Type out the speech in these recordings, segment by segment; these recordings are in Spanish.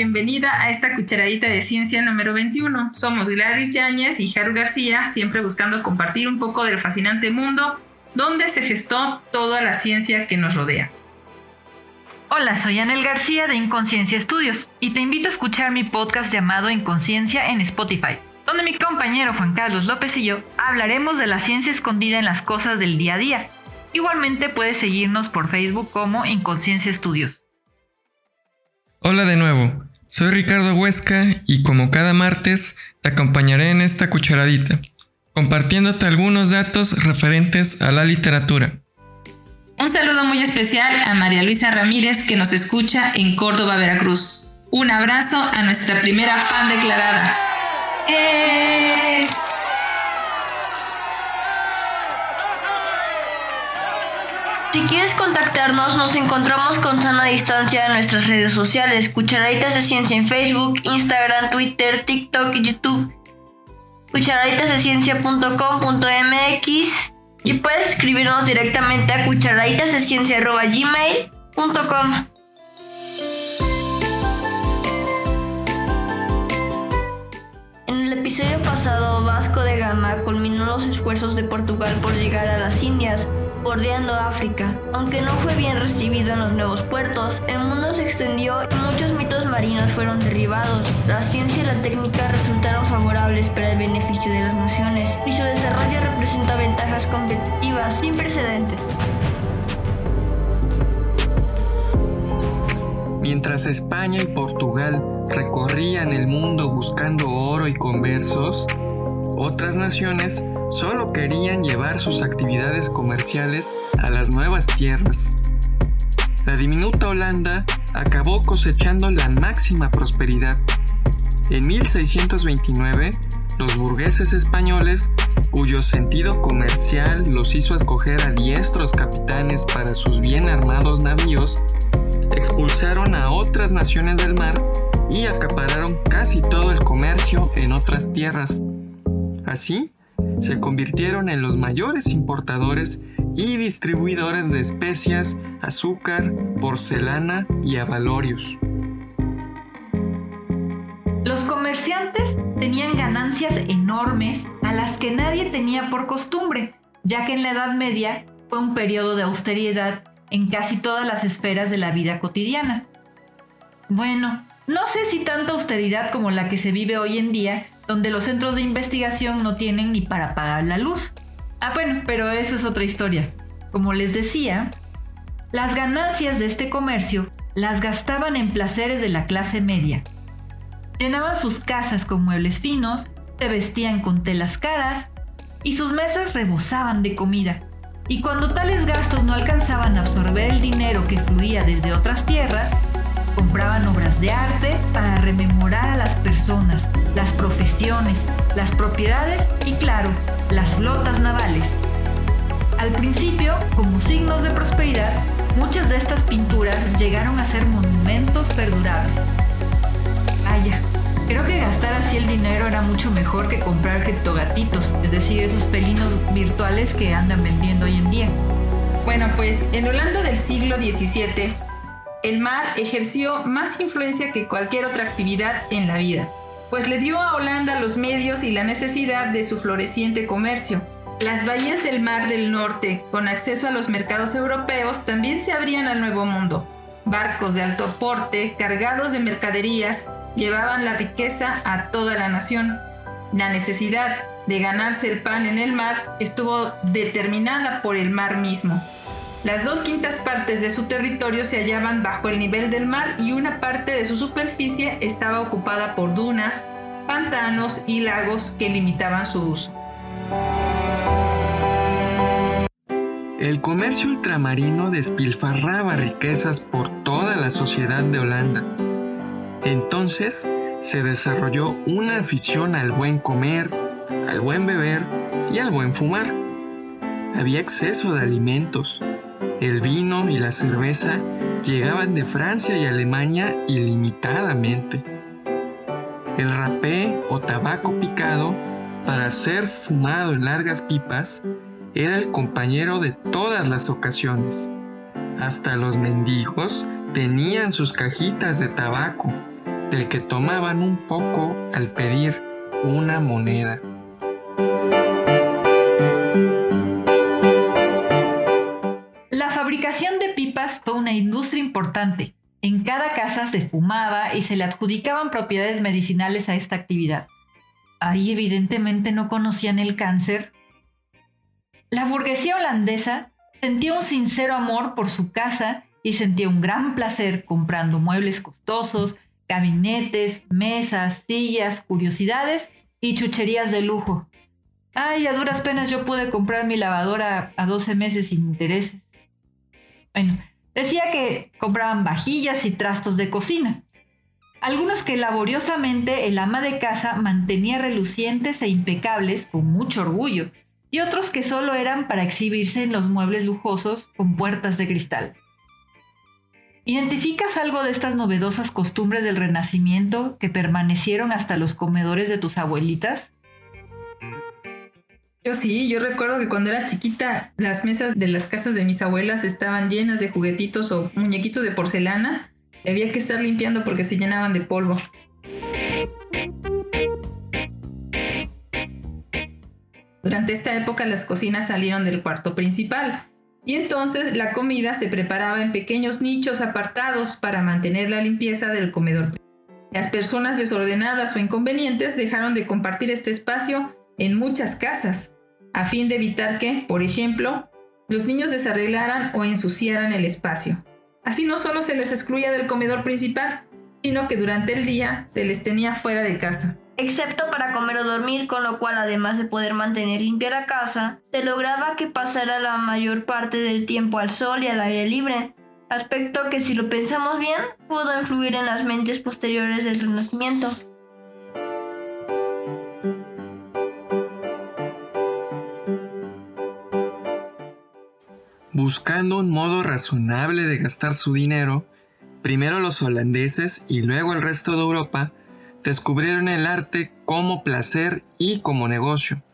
bienvenida a esta cucharadita de ciencia número 21. Somos Gladys Yáñez y Haru García, siempre buscando compartir un poco del fascinante mundo donde se gestó toda la ciencia que nos rodea. Hola, soy Anel García de Inconsciencia Estudios y te invito a escuchar mi podcast llamado Inconsciencia en Spotify, donde mi compañero Juan Carlos López y yo hablaremos de la ciencia escondida en las cosas del día a día. Igualmente puedes seguirnos por Facebook como Inconsciencia Estudios. Hola de nuevo, soy Ricardo Huesca y como cada martes te acompañaré en esta cucharadita, compartiéndote algunos datos referentes a la literatura. Un saludo muy especial a María Luisa Ramírez que nos escucha en Córdoba, Veracruz. Un abrazo a nuestra primera fan declarada. ¡Eh! Si quieres contactarnos, nos encontramos con sana distancia en nuestras redes sociales, Cucharaditas de Ciencia en Facebook, Instagram, Twitter, TikTok YouTube, cucharaditasdeciencia.com.mx y puedes escribirnos directamente a cucharaditasdeciencia.gmail.com. En el episodio pasado, Vasco de Gama culminó los esfuerzos de Portugal por llegar a las Indias, bordeando África. Aunque no fue bien recibido en los nuevos puertos, el mundo se extendió y muchos mitos marinos fueron derribados. La ciencia y la técnica resultaron favorables para el beneficio de las naciones y su desarrollo representa ventajas competitivas sin precedentes. Mientras España y Portugal recorrían el mundo buscando oro y conversos, otras naciones solo querían llevar sus actividades comerciales a las nuevas tierras. La diminuta Holanda acabó cosechando la máxima prosperidad. En 1629, los burgueses españoles, cuyo sentido comercial los hizo escoger a diestros capitanes para sus bien armados navíos, expulsaron a otras naciones del mar y acapararon casi todo el comercio en otras tierras. Así, se convirtieron en los mayores importadores y distribuidores de especias, azúcar, porcelana y avalorios. Los comerciantes tenían ganancias enormes a las que nadie tenía por costumbre, ya que en la Edad Media fue un periodo de austeridad en casi todas las esferas de la vida cotidiana. Bueno, no sé si tanta austeridad como la que se vive hoy en día, donde los centros de investigación no tienen ni para pagar la luz. Ah, bueno, pero eso es otra historia. Como les decía, las ganancias de este comercio las gastaban en placeres de la clase media. Llenaban sus casas con muebles finos, se vestían con telas caras y sus mesas rebosaban de comida. Y cuando tales gastos no alcanzaban a absorber el dinero que fluía desde otras tierras, compraban obras de arte para rememorar a las personas, las profesiones, las propiedades y claro, las flotas navales. Al principio, como signos de prosperidad, muchas de estas pinturas llegaron a ser monumentos perdurables. Vaya, creo que gastar así el dinero era mucho mejor que comprar criptogatitos, es decir, esos felinos virtuales que andan vendiendo hoy en día. Bueno, pues en Holanda del siglo XVII, el mar ejerció más influencia que cualquier otra actividad en la vida, pues le dio a Holanda los medios y la necesidad de su floreciente comercio. Las bahías del Mar del Norte, con acceso a los mercados europeos, también se abrían al Nuevo Mundo. Barcos de alto porte, cargados de mercaderías, llevaban la riqueza a toda la nación. La necesidad de ganarse el pan en el mar estuvo determinada por el mar mismo. Las dos quintas partes de su territorio se hallaban bajo el nivel del mar y una parte de su superficie estaba ocupada por dunas, pantanos y lagos que limitaban su uso. El comercio ultramarino despilfarraba riquezas por toda la sociedad de Holanda. Entonces se desarrolló una afición al buen comer, al buen beber y al buen fumar. Había exceso de alimentos, el vino y la cerveza llegaban de Francia y Alemania ilimitadamente. El rapé o tabaco picado, para ser fumado en largas pipas, era el compañero de todas las ocasiones. Hasta los mendigos tenían sus cajitas de tabaco, del que tomaban un poco al pedir una moneda. En cada casa se fumaba y se le adjudicaban propiedades medicinales a esta actividad. Ahí evidentemente no conocían el cáncer. La burguesía holandesa sentía un sincero amor por su casa y sentía un gran placer comprando muebles costosos, gabinetes, mesas, sillas, curiosidades y chucherías de lujo. Ay, a duras penas yo pude comprar mi lavadora a 12 meses sin intereses. Bueno, decía que compraban vajillas y trastos de cocina. Algunos que laboriosamente el ama de casa mantenía relucientes e impecables con mucho orgullo, y otros que solo eran para exhibirse en los muebles lujosos con puertas de cristal. ¿Identificas algo de estas novedosas costumbres del Renacimiento que permanecieron hasta los comedores de tus abuelitas? Yo sí, yo recuerdo que cuando era chiquita las mesas de las casas de mis abuelas estaban llenas de juguetitos o muñequitos de porcelana y había que estar limpiando porque se llenaban de polvo. Durante esta época las cocinas salieron del cuarto principal y entonces la comida se preparaba en pequeños nichos apartados para mantener la limpieza del comedor. Las personas desordenadas o inconvenientes dejaron de compartir este espacio en muchas casas, a fin de evitar que, por ejemplo, los niños desarreglaran o ensuciaran el espacio. Así no solo se les excluía del comedor principal, sino que durante el día se les tenía fuera de casa. Excepto para comer o dormir, con lo cual además de poder mantener limpia la casa, se lograba que pasara la mayor parte del tiempo al sol y al aire libre, aspecto que si lo pensamos bien pudo influir en las mentes posteriores del Renacimiento. Buscando un modo razonable de gastar su dinero, primero los holandeses y luego el resto de Europa descubrieron el arte como placer y como negocio.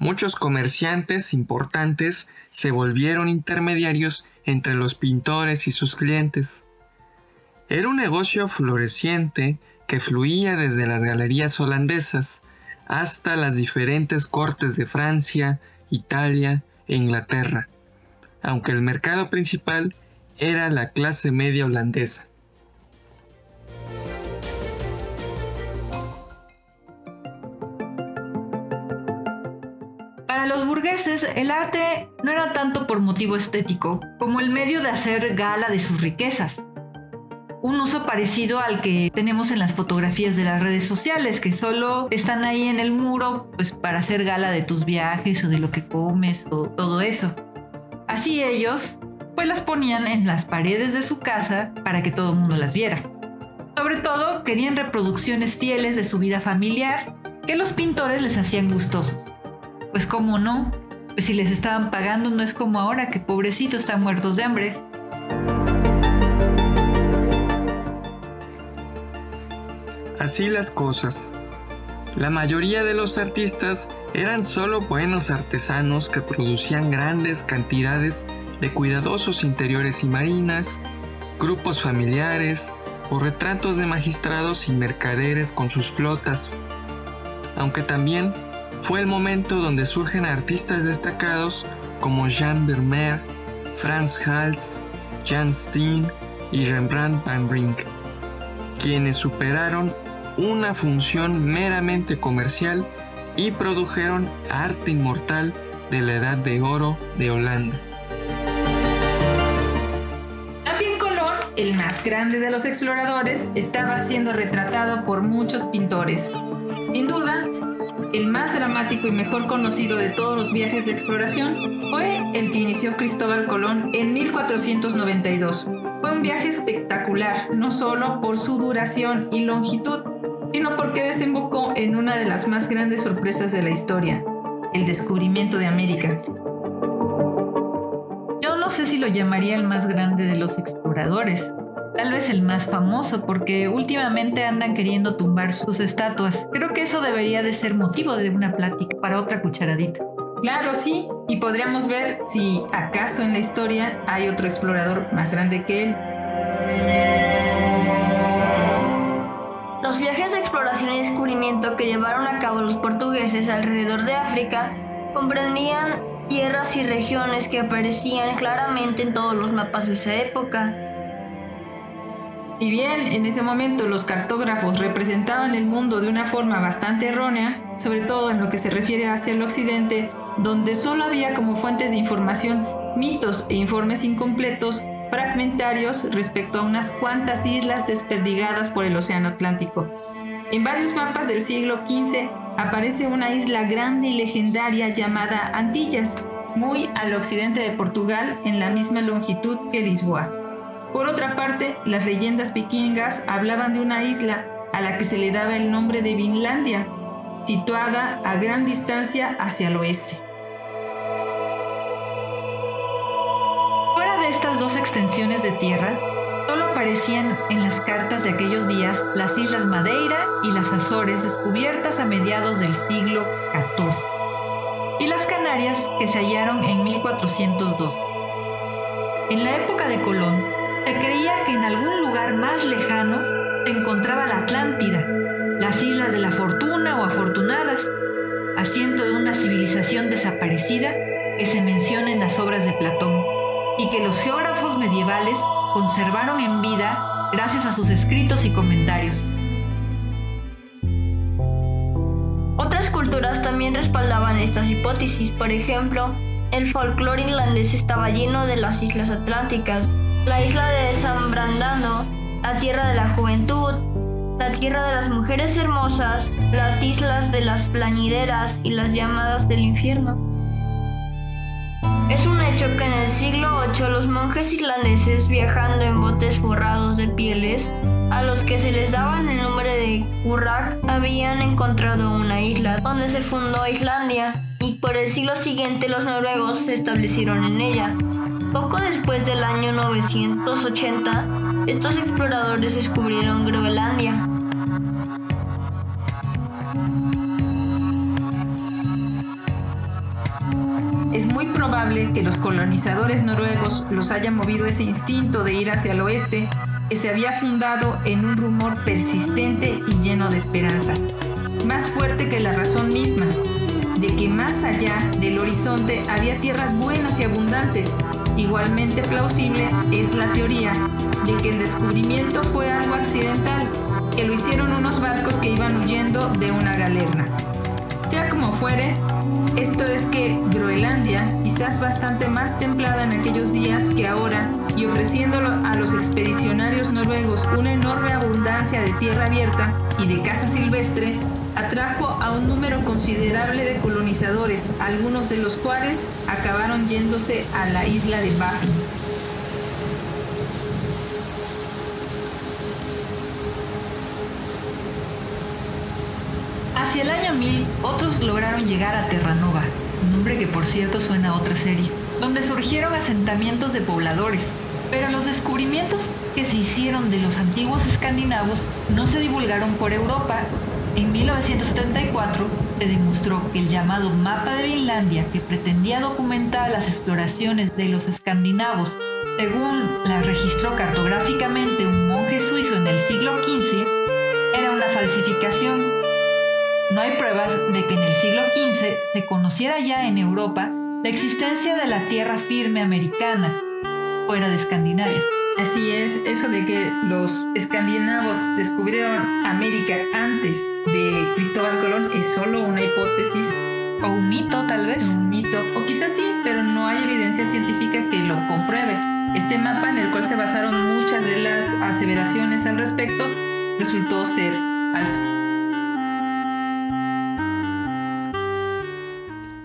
Muchos comerciantes importantes se volvieron intermediarios entre los pintores y sus clientes. Era un negocio floreciente que fluía desde las galerías holandesas hasta las diferentes cortes de Francia, Italia e Inglaterra aunque el mercado principal era la clase media holandesa. Para los burgueses, el arte no era tanto por motivo estético como el medio de hacer gala de sus riquezas. Un uso parecido al que tenemos en las fotografías de las redes sociales, que solo están ahí en el muro pues para hacer gala de tus viajes o de lo que comes o todo eso. Así ellos, pues las ponían en las paredes de su casa para que todo el mundo las viera. Sobre todo querían reproducciones fieles de su vida familiar que los pintores les hacían gustosos. Pues cómo no, pues si les estaban pagando no es como ahora que pobrecitos están muertos de hambre. Así las cosas. La mayoría de los artistas eran solo buenos artesanos que producían grandes cantidades de cuidadosos interiores y marinas, grupos familiares o retratos de magistrados y mercaderes con sus flotas. Aunque también fue el momento donde surgen artistas destacados como Jean Vermeer, Franz Hals, Jan Steen y Rembrandt van Rijn, quienes superaron una función meramente comercial y produjeron arte inmortal de la Edad de Oro de Holanda. También Colón, el más grande de los exploradores, estaba siendo retratado por muchos pintores. Sin duda, el más dramático y mejor conocido de todos los viajes de exploración fue el que inició Cristóbal Colón en 1492. Fue un viaje espectacular, no solo por su duración y longitud, sino porque desembocó en una de las más grandes sorpresas de la historia, el descubrimiento de América. Yo no sé si lo llamaría el más grande de los exploradores, tal vez el más famoso, porque últimamente andan queriendo tumbar sus estatuas. Creo que eso debería de ser motivo de una plática para otra cucharadita. Claro, sí, y podríamos ver si acaso en la historia hay otro explorador más grande que él. Que llevaron a cabo los portugueses alrededor de África comprendían tierras y regiones que aparecían claramente en todos los mapas de esa época. Si bien en ese momento los cartógrafos representaban el mundo de una forma bastante errónea, sobre todo en lo que se refiere hacia el occidente, donde solo había como fuentes de información mitos e informes incompletos, fragmentarios respecto a unas cuantas islas desperdigadas por el Océano Atlántico. En varios mapas del siglo XV aparece una isla grande y legendaria llamada Antillas, muy al occidente de Portugal en la misma longitud que Lisboa. Por otra parte, las leyendas vikingas hablaban de una isla a la que se le daba el nombre de Vinlandia, situada a gran distancia hacia el oeste. Fuera de estas dos extensiones de tierra, aparecían en las cartas de aquellos días las Islas Madeira y las Azores descubiertas a mediados del siglo XIV, y las Canarias que se hallaron en 1402. En la época de Colón, se creía que en algún lugar más lejano se encontraba la Atlántida, las Islas de la Fortuna o Afortunadas, asiento de una civilización desaparecida que se menciona en las obras de Platón y que los geógrafos medievales conservaron en vida gracias a sus escritos y comentarios. Otras culturas también respaldaban estas hipótesis. Por ejemplo, el folclore irlandés estaba lleno de las islas atlánticas, la isla de San Brandano, la tierra de la juventud, la tierra de las mujeres hermosas, las islas de las plañideras y las llamadas del infierno. Es un hecho que en el siglo VIII los monjes irlandeses viajando en botes forrados de pieles, a los que se les daban el nombre de Currach, habían encontrado una isla donde se fundó Islandia y por el siglo siguiente los noruegos se establecieron en ella. Poco después del año 980, estos exploradores descubrieron Groenlandia, probable que los colonizadores noruegos los haya movido ese instinto de ir hacia el oeste que se había fundado en un rumor persistente y lleno de esperanza, más fuerte que la razón misma, de que más allá del horizonte había tierras buenas y abundantes. Igualmente plausible es la teoría de que el descubrimiento fue algo accidental, que lo hicieron unos barcos que iban huyendo de una galerna. Sea como fuere, esto es que Groenlandia, quizás bastante más templada en aquellos días que ahora, y ofreciéndolo a los expedicionarios noruegos una enorme abundancia de tierra abierta y de casa silvestre, atrajo a un número considerable de colonizadores, algunos de los cuales acabaron yéndose a la isla de Baffin. Hacia el año 1000, otros lograron llegar a Terranova, nombre que por cierto suena a otra serie, donde surgieron asentamientos de pobladores. Pero los descubrimientos que se hicieron de los antiguos escandinavos no se divulgaron por Europa. En 1974 se demostró que el llamado mapa de Finlandia, que pretendía documentar las exploraciones de los escandinavos, según las registró cartográficamente un monje suizo en el siglo XV, era una falsificación no hay pruebas de que en el siglo XV se conociera ya en Europa la existencia de la tierra firme americana, fuera de Escandinavia. Así es, eso de que los escandinavos descubrieron América antes de Cristóbal Colón es solo una hipótesis. O un mito, tal vez. Un mito, o quizás sí, pero no hay evidencia científica que lo compruebe. Este mapa en el cual se basaron muchas de las aseveraciones al respecto resultó ser falso.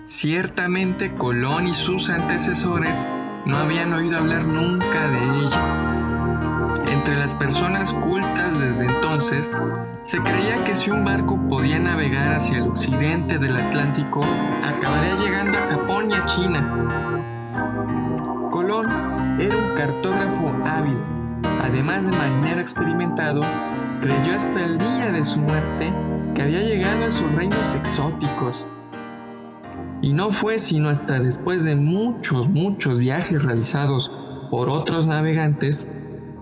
Ciertamente Colón y sus antecesores no habían oído hablar nunca de ello. Entre las personas cultas desde entonces, se creía que si un barco podía navegar hacia el occidente del Atlántico, acabaría llegando a Japón y a China. Colón era un cartógrafo hábil, además de marinero experimentado, creyó hasta el día de su muerte que había llegado a sus reinos exóticos y no fue sino hasta después de muchos, muchos viajes realizados por otros navegantes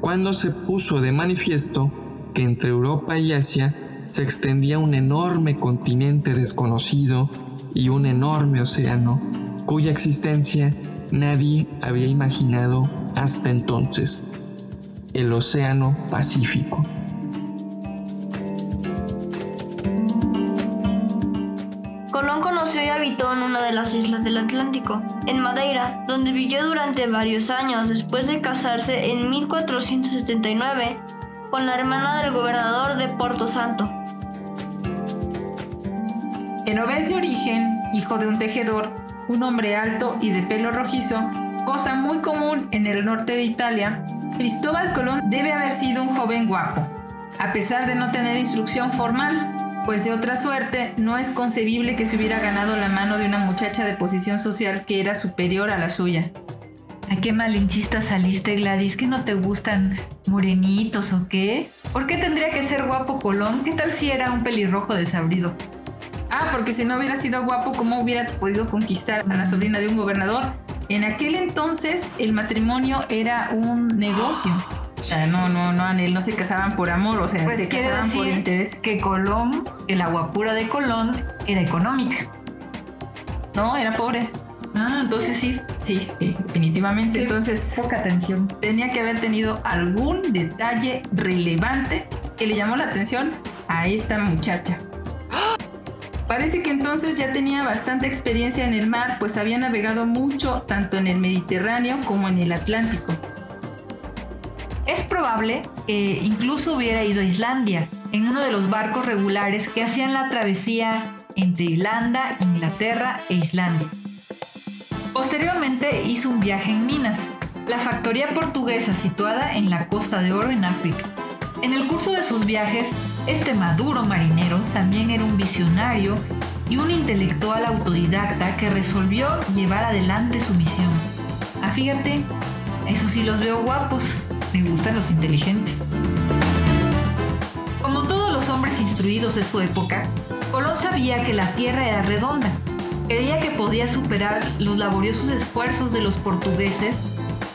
cuando se puso de manifiesto que entre Europa y Asia se extendía un enorme continente desconocido y un enorme océano cuya existencia nadie había imaginado hasta entonces, el Océano Pacífico. Las islas del Atlántico, en Madeira, donde vivió durante varios años después de casarse en 1479 con la hermana del gobernador de Porto Santo. Genovés de origen, hijo de un tejedor, un hombre alto y de pelo rojizo, cosa muy común en el norte de Italia, Cristóbal Colón debe haber sido un joven guapo, a pesar de no tener instrucción formal, pues de otra suerte no es concebible que se hubiera ganado la mano de una muchacha de posición social que era superior a la suya. ¿A qué malinchista saliste, Gladys? ¿Que no te gustan morenitos o qué? ¿Por qué tendría que ser guapo Colón? ¿Qué tal si era un pelirrojo desabrido? Ah, porque si no hubiera sido guapo, ¿cómo hubiera podido conquistar a la sobrina de un gobernador? En aquel entonces el matrimonio era un negocio. O sea, no, no, no, no se casaban por amor, o sea, Pues se casaban por interés. Que Colón, que la guapura de Colón era económica. No, era pobre. Ah, entonces sí. Sí, sí, definitivamente. Entonces Poca atención. tenía que haber tenido algún detalle relevante que le llamó la atención a esta muchacha. Parece que entonces ya tenía bastante experiencia en el mar, pues había navegado mucho tanto en el Mediterráneo como en el Atlántico. Es probable que incluso hubiera ido a Islandia en uno de los barcos regulares que hacían la travesía entre Irlanda, Inglaterra e Islandia. Posteriormente hizo un viaje en Minas, la factoría portuguesa situada en la Costa de Oro en África. En el curso de sus viajes, este maduro marinero también era un visionario y un intelectual autodidacta que resolvió llevar adelante su misión. Ah, fíjate, eso sí los veo guapos, me gustan los inteligentes. Como todos los hombres instruidos de su época, Colón sabía que la Tierra era redonda. Creía que podía superar los laboriosos esfuerzos de los portugueses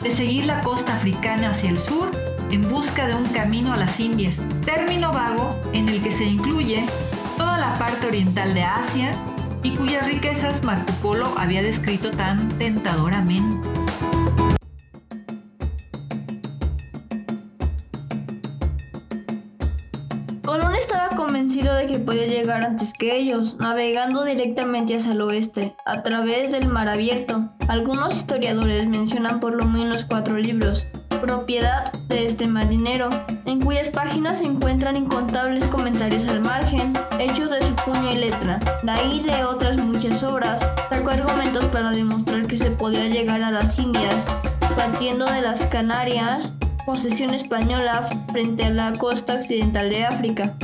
de seguir la costa africana hacia el sur en busca de un camino a las Indias, término vago en el que se incluye toda la parte oriental de Asia y cuyas riquezas Marco Polo había descrito tan tentadoramente. Podía llegar antes que ellos, navegando directamente hacia el oeste, a través del mar abierto. Algunos historiadores mencionan por lo menos cuatro libros, propiedad de este marinero, en cuyas páginas se encuentran incontables comentarios al margen, hechos de su puño y letra. De ahí de otras muchas obras, sacó argumentos para demostrar que se podía llegar a las Indias, partiendo de las Canarias, posesión española frente a la costa occidental de África.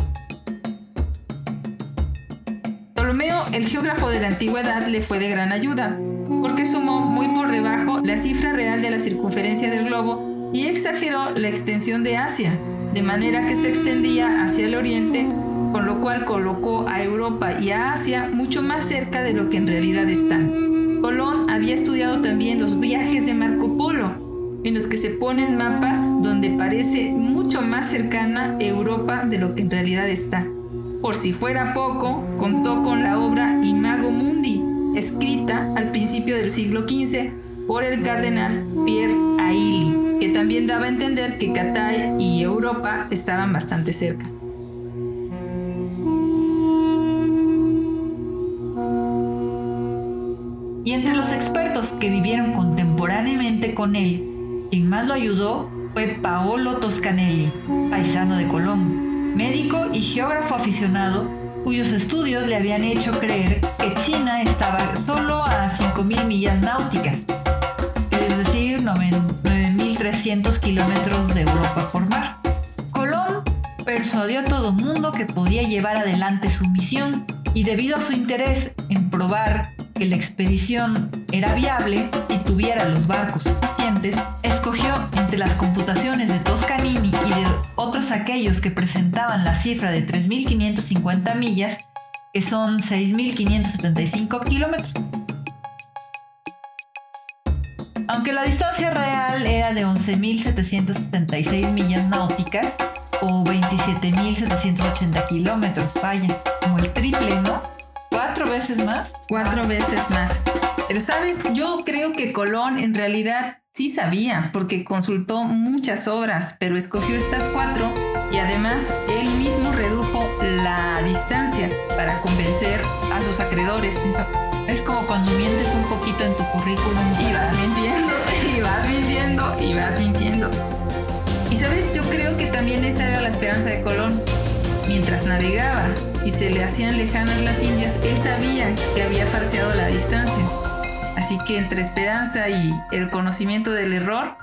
Ptolomeo, el geógrafo de la antigüedad, le fue de gran ayuda, porque sumó muy por debajo la cifra real de la circunferencia del globo y exageró la extensión de Asia, de manera que se extendía hacia el oriente, con lo cual colocó a Europa y a Asia mucho más cerca de lo que en realidad están. Colón había estudiado también los viajes de Marco Polo, en los que se ponen mapas donde parece mucho más cercana Europa de lo que en realidad está. Por si fuera poco, contó con la obra Imago Mundi, escrita al principio del siglo XV por el cardenal Pierre Ailly, que también daba a entender que Catay y Europa estaban bastante cerca. Y entre los expertos que vivieron contemporáneamente con él, quien más lo ayudó fue Paolo Toscanelli, paisano de Colón, médico y geógrafo aficionado cuyos estudios le habían hecho creer que China estaba solo a 5.000 millas náuticas, es decir, 9.300 kilómetros de Europa por mar. Colón persuadió a todo mundo que podía llevar adelante su misión y debido a su interés en probar que la expedición era viable y tuviera los barcos suficientes, escogió entre las computaciones de Toscanini y de otros aquellos que presentaban la cifra de 3.550 millas, que son 6.575 kilómetros. Aunque la distancia real era de 11.776 millas náuticas o 27.780 kilómetros, vaya, como el triple, ¿no? Cuatro veces más. Cuatro veces más. Pero sabes, yo creo que Colón en realidad sí sabía, porque consultó muchas obras, pero escogió estas cuatro y además él mismo redujo la distancia para convencer a sus acreedores. Es como cuando mientes un poquito en tu currículum. Y vas mintiendo, y vas mintiendo, y vas mintiendo. Y sabes, yo creo que también esa era la esperanza de Colón. Mientras navegaba y se le hacían lejanas las Indias, él sabía que había falseado la distancia. Así que entre esperanza y el conocimiento del error,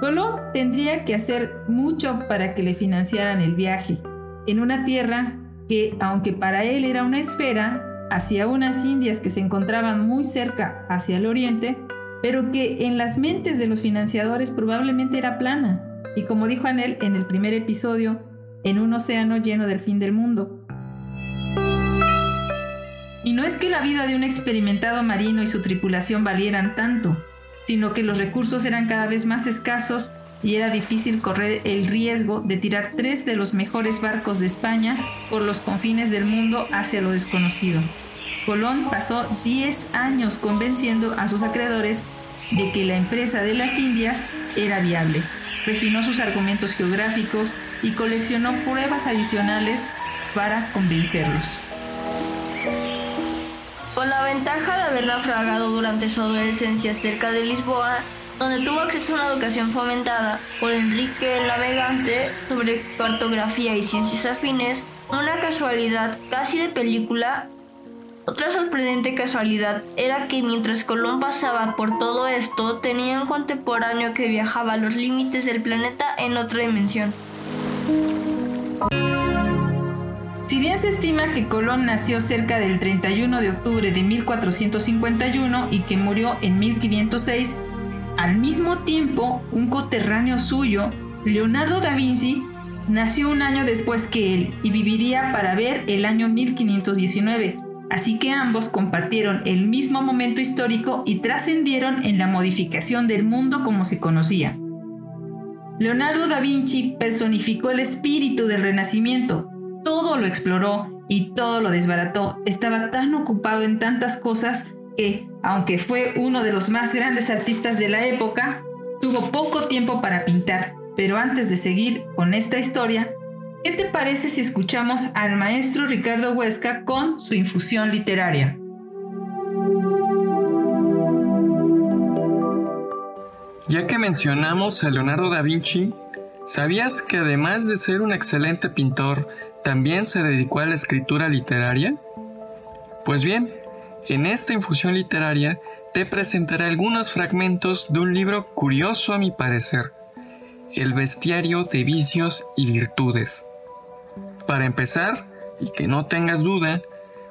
Colón tendría que hacer mucho para que le financiaran el viaje, en una tierra que, aunque para él era una esfera, hacia unas Indias que se encontraban muy cerca hacia el oriente, pero que en las mentes de los financiadores probablemente era plana, y como dijo Anel en el primer episodio, en un océano lleno del fin del mundo. Y no es que la vida de un experimentado marino y su tripulación valieran tanto, sino que los recursos eran cada vez más escasos y era difícil correr el riesgo de tirar tres de los mejores barcos de España por los confines del mundo hacia lo desconocido. Colón pasó 10 años convenciendo a sus acreedores de que la empresa de las Indias era viable. Refinó sus argumentos geográficos y coleccionó pruebas adicionales para convencerlos. Con la ventaja de haber naufragado durante su adolescencia cerca de Lisboa, donde tuvo acceso a una educación fomentada por Enrique el Navegante sobre cartografía y ciencias afines, una casualidad casi de película, otra sorprendente casualidad era que mientras Colón pasaba por todo esto, tenía un contemporáneo que viajaba a los límites del planeta en otra dimensión. Si bien se estima que Colón nació cerca del 31 de octubre de 1451 y que murió en 1506, al mismo tiempo un coterráneo suyo, Leonardo da Vinci, nació un año después que él y viviría para ver el año 1519, así que ambos compartieron el mismo momento histórico y trascendieron en la modificación del mundo como se conocía. Leonardo da Vinci personificó el espíritu del Renacimiento, todo lo exploró y todo lo desbarató. Estaba tan ocupado en tantas cosas que, aunque fue uno de los más grandes artistas de la época, tuvo poco tiempo para pintar. Pero antes de seguir con esta historia, ¿qué te parece si escuchamos al maestro Ricardo Huesca con su infusión literaria? Ya que mencionamos a Leonardo da Vinci, ¿sabías que además de ser un excelente pintor, también se dedicó a la escritura literaria? Pues bien, en esta infusión literaria te presentaré algunos fragmentos de un libro curioso a mi parecer, El bestiario de vicios y virtudes. Para empezar, y que no tengas duda,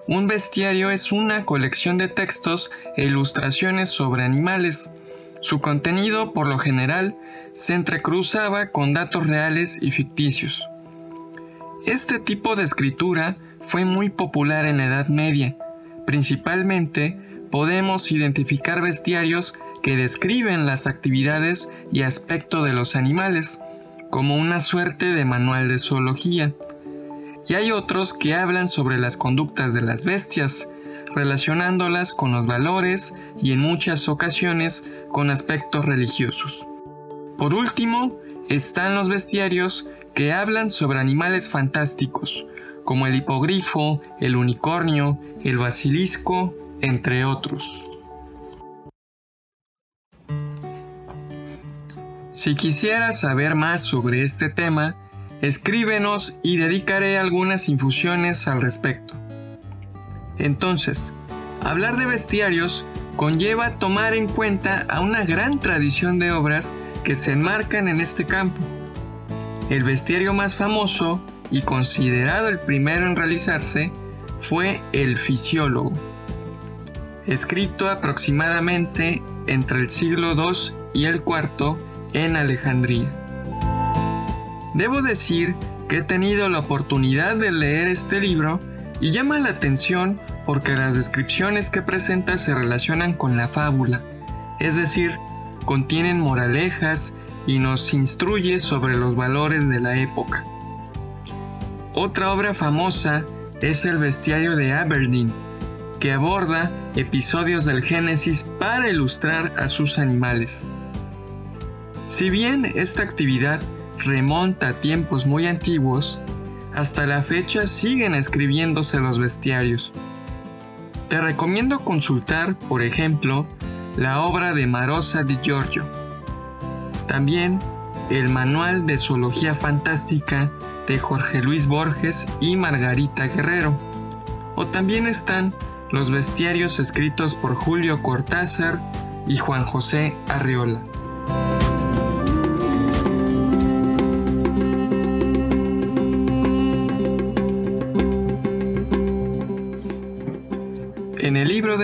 un bestiario es una colección de textos e ilustraciones sobre animales. Su contenido, por lo general, se entrecruzaba con datos reales y ficticios. Este tipo de escritura fue muy popular en la Edad Media. Principalmente podemos identificar bestiarios que describen las actividades y aspecto de los animales, como una suerte de manual de zoología. Y hay otros que hablan sobre las conductas de las bestias, relacionándolas con los valores y en muchas ocasiones con aspectos religiosos. Por último, están los bestiarios que hablan sobre animales fantásticos, como el hipogrifo, el unicornio, el basilisco, entre otros. Si quisieras saber más sobre este tema, escríbenos y dedicaré algunas infusiones al respecto. Entonces, hablar de bestiarios conlleva tomar en cuenta a una gran tradición de obras que se enmarcan en este campo. El bestiario más famoso y considerado el primero en realizarse fue el Fisiólogo, escrito aproximadamente entre el siglo II y el IV en Alejandría. Debo decir que he tenido la oportunidad de leer este libro y llama la atención porque las descripciones que presenta se relacionan con la fábula, es decir, contienen moralejas y nos instruye sobre los valores de la época. Otra obra famosa es el Bestiario de Aberdeen, que aborda episodios del Génesis para ilustrar a sus animales. Si bien esta actividad remonta a tiempos muy antiguos, hasta la fecha siguen escribiéndose los bestiarios. Te recomiendo consultar, por ejemplo, la obra de Marosa di Giorgio. También el Manual de Zoología Fantástica de Jorge Luis Borges y Margarita Guerrero. O también están los bestiarios escritos por Julio Cortázar y Juan José Arriola.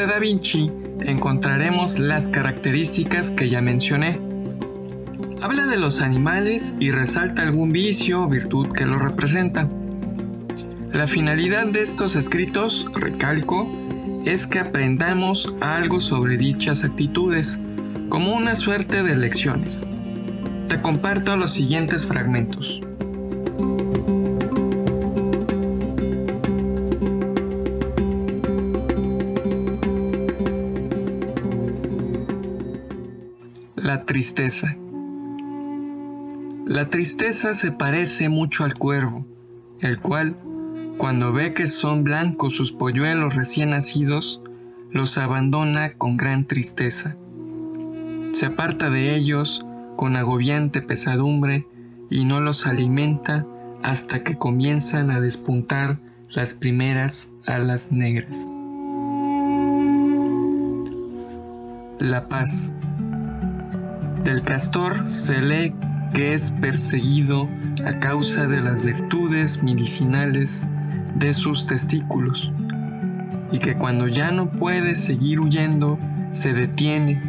Da Vinci encontraremos las características que ya mencioné. Habla de los animales y resalta algún vicio o virtud que lo representa. La finalidad de estos escritos, recalco, es que aprendamos algo sobre dichas actitudes, como una suerte de lecciones. Te comparto los siguientes fragmentos. Tristeza. La tristeza se parece mucho al cuervo, el cual cuando ve que son blancos sus polluelos recién nacidos, los abandona con gran tristeza. Se aparta de ellos con agobiante pesadumbre y no los alimenta hasta que comienzan a despuntar las primeras alas negras. La paz. Del castor se lee que es perseguido a causa de las virtudes medicinales de sus testículos y que cuando ya no puede seguir huyendo se detiene